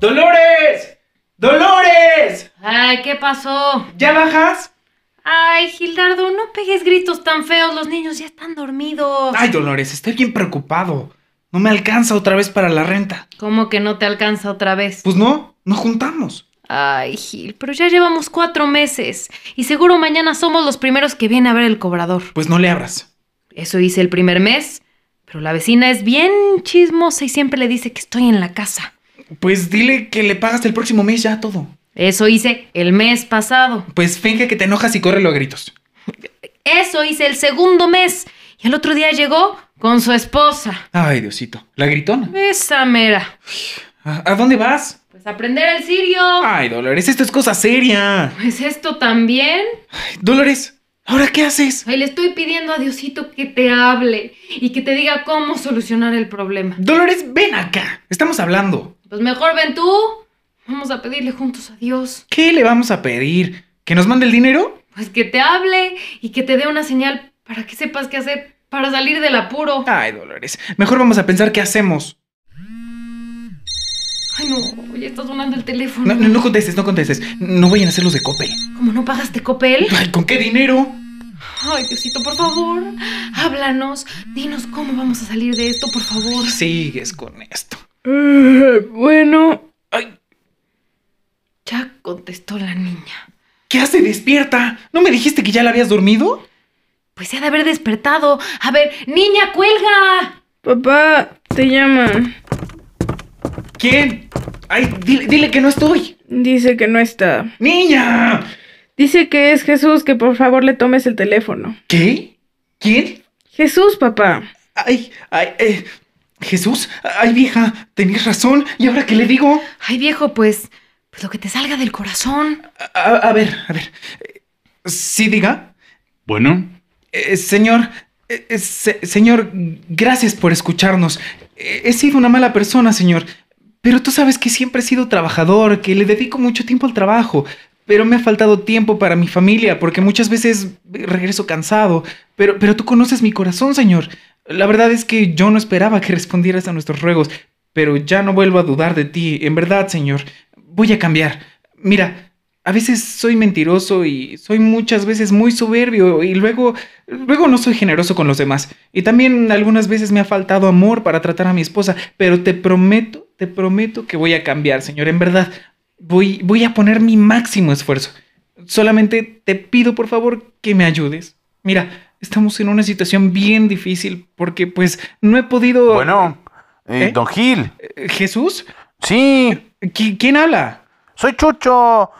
¡Dolores! ¡Dolores! Ay, ¿qué pasó? ¿Ya bajas? Ay, Gildardo, no pegues gritos tan feos, los niños ya están dormidos. Ay, Dolores, estoy bien preocupado. No me alcanza otra vez para la renta. ¿Cómo que no te alcanza otra vez? Pues no, no juntamos. Ay, Gil, pero ya llevamos cuatro meses y seguro mañana somos los primeros que viene a ver el cobrador. Pues no le abras. Eso hice el primer mes, pero la vecina es bien chismosa y siempre le dice que estoy en la casa. Pues dile que le pagas el próximo mes ya todo. Eso hice el mes pasado. Pues finge que te enojas y córrelo a gritos. Eso hice el segundo mes. Y el otro día llegó con su esposa. Ay, Diosito. ¿La gritona? Esa mera. ¿A, a dónde vas? Pues a prender el cirio. Ay, Dolores, esto es cosa seria. Pues esto también. Ay, Dolores, ¿ahora qué haces? Ay, le estoy pidiendo a Diosito que te hable y que te diga cómo solucionar el problema. Dolores, ven acá. Estamos hablando. Pues mejor ven tú. Vamos a pedirle juntos a Dios. ¿Qué le vamos a pedir? ¿Que nos mande el dinero? Pues que te hable y que te dé una señal para que sepas qué hacer para salir del apuro. Ay, Dolores, mejor vamos a pensar qué hacemos. Ay, no, ya está sonando el teléfono. No, no, no contestes, no contestes. No vayan a hacer los de Coppel. ¿Cómo no pagaste Copel? Ay, ¿con qué dinero? Ay, Diosito, por favor, háblanos. Dinos cómo vamos a salir de esto, por favor. Sigues con esto. bueno. Ay, Ya contestó la niña. ¿qué hace despierta? ¿No me dijiste que ya la habías dormido? Pues se ha de haber despertado. A ver, niña, cuelga. Papá, te llaman. ¿Quién? Ay, dile, dile que no estoy. Dice que no está. ¡Niña! Dice que es Jesús, que por favor le tomes el teléfono. ¿Qué? ¿Quién? Jesús, papá. Ay, ay, eh, Jesús, ay vieja, tenías razón. ¿Y ahora qué le digo? Ay, viejo, pues, pues lo que te salga del corazón. A, ver, a ver. Sí, diga. Bueno, Eh, señor, eh, se- señor, gracias por escucharnos. Eh, he sido una mala persona, señor. Pero tú sabes que siempre he sido trabajador, que le dedico mucho tiempo al trabajo. Pero me ha faltado tiempo para mi familia, porque muchas veces regreso cansado. Pero, pero tú conoces mi corazón, señor. La verdad es que yo no esperaba que respondieras a nuestros ruegos. Pero ya no vuelvo a dudar de ti. En verdad, señor. Voy a cambiar. Mira, a veces soy mentiroso y soy muchas veces muy soberbio y luego, luego no soy generoso con los demás. Y también algunas veces me ha faltado amor para tratar a mi esposa, pero te prometo, te prometo que voy a cambiar, señor. En verdad, voy, voy a poner mi máximo esfuerzo. Solamente te pido por favor que me ayudes. Mira, estamos en una situación bien difícil porque pues no he podido... bueno, eh, ¿Eh? don Gil. Eh, ¿Jesús? Sí, ¿Qui- ¿Quién habla? soy Chucho.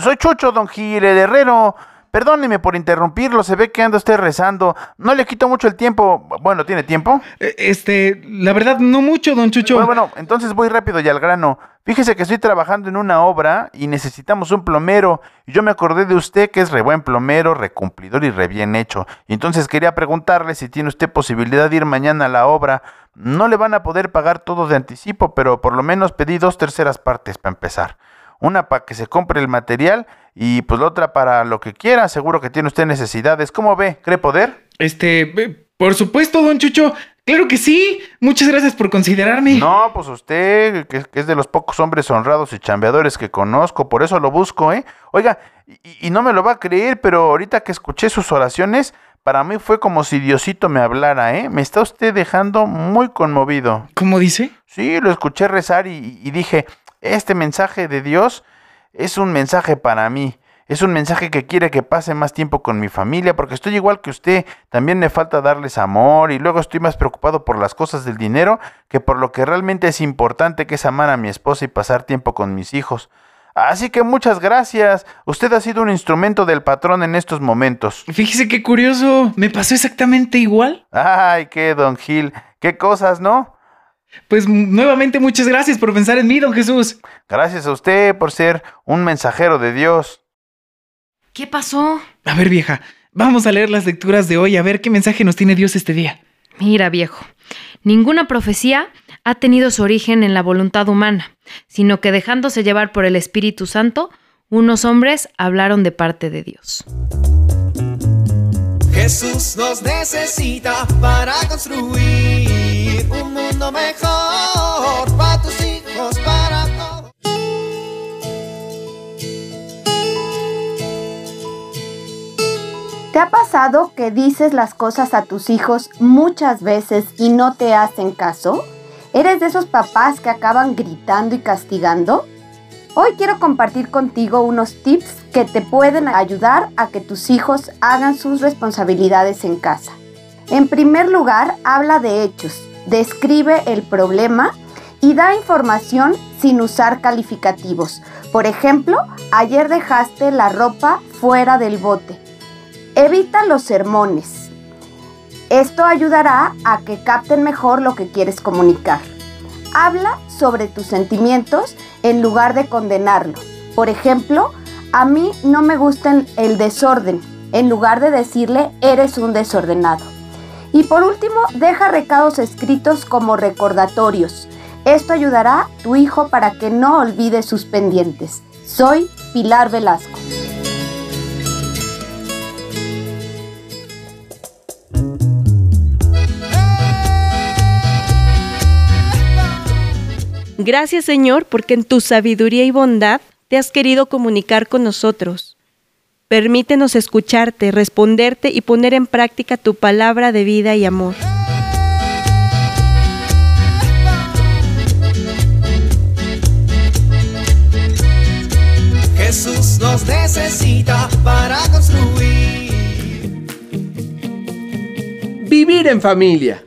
Soy Chucho, don Gil, el herrero. Perdóneme por interrumpirlo, se ve que anda usted rezando. No le quito mucho el tiempo. Bueno, ¿tiene tiempo? Eh, Este, la verdad, no mucho, don Chucho. Bueno, bueno, entonces voy rápido y al grano. Fíjese que estoy trabajando en una obra y necesitamos un plomero. Y yo me acordé de usted que es re buen plomero, recumplidor y re bien hecho. Y entonces quería preguntarle si tiene usted posibilidad de ir mañana a la obra. No le van a poder pagar todo de anticipo, pero por lo menos pedí dos terceras partes para empezar. Una para que se compre el material y pues la otra para lo que quiera. Seguro que tiene usted necesidades. ¿Cómo ve? ¿Cree poder? Este, por supuesto, don Chucho. Claro que sí. Muchas gracias por considerarme. No, pues usted, que, que es de los pocos hombres honrados y chambeadores que conozco, por eso lo busco, ¿eh? Oiga, y, y no me lo va a creer, pero ahorita que escuché sus oraciones, para mí fue como si Diosito me hablara, ¿eh? Me está usted dejando muy conmovido. ¿Cómo dice? Sí, lo escuché rezar y, y dije, este mensaje de Dios es un mensaje para mí. Es un mensaje que quiere que pase más tiempo con mi familia, porque estoy igual que usted, también me falta darles amor y luego estoy más preocupado por las cosas del dinero que por lo que realmente es importante, que es amar a mi esposa y pasar tiempo con mis hijos. Así que muchas gracias. Usted ha sido un instrumento del patrón en estos momentos. Fíjese qué curioso. Me pasó exactamente igual. Ay, qué, don Gil. Qué cosas, ¿no? Pues nuevamente muchas gracias por pensar en mí, don Jesús. Gracias a usted por ser un mensajero de Dios. ¿Qué pasó? A ver, vieja, vamos a leer las lecturas de hoy a ver qué mensaje nos tiene Dios este día. Mira, viejo, ninguna profecía ha tenido su origen en la voluntad humana, sino que dejándose llevar por el Espíritu Santo, unos hombres hablaron de parte de Dios. Jesús nos necesita para construir mejor para tus hijos, para todos. ¿Te ha pasado que dices las cosas a tus hijos muchas veces y no te hacen caso? ¿Eres de esos papás que acaban gritando y castigando? Hoy quiero compartir contigo unos tips que te pueden ayudar a que tus hijos hagan sus responsabilidades en casa. En primer lugar, habla de hechos, describe el problema y da información sin usar calificativos. Por ejemplo, ayer dejaste la ropa fuera del bote. Evita los sermones. Esto ayudará a que capten mejor lo que quieres comunicar. Habla sobre tus sentimientos en lugar de condenarlo. Por ejemplo, a mí no me gusta el desorden, en lugar de decirle eres un desordenado. Y por último, deja recados escritos como recordatorios. Esto ayudará a tu hijo para que no olvide sus pendientes. Soy Pilar Velasco. Gracias Señor porque en tu sabiduría y bondad te has querido comunicar con nosotros. Permítenos escucharte, responderte y poner en práctica tu palabra de vida y amor. Jesús nos necesita para construir. Vivir en familia.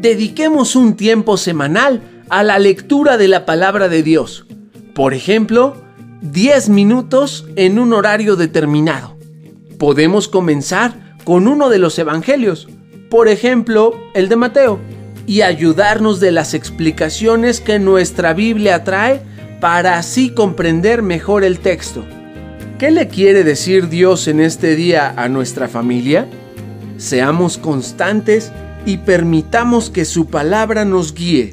Dediquemos un tiempo semanal a la lectura de la palabra de Dios. Por ejemplo, 10 minutos en un horario determinado. Podemos comenzar con uno de los evangelios, por ejemplo, el de Mateo, y ayudarnos de las explicaciones que nuestra Biblia trae para así comprender mejor el texto. ¿Qué le quiere decir Dios en este día a nuestra familia? Seamos constantes y permitamos que su palabra nos guíe.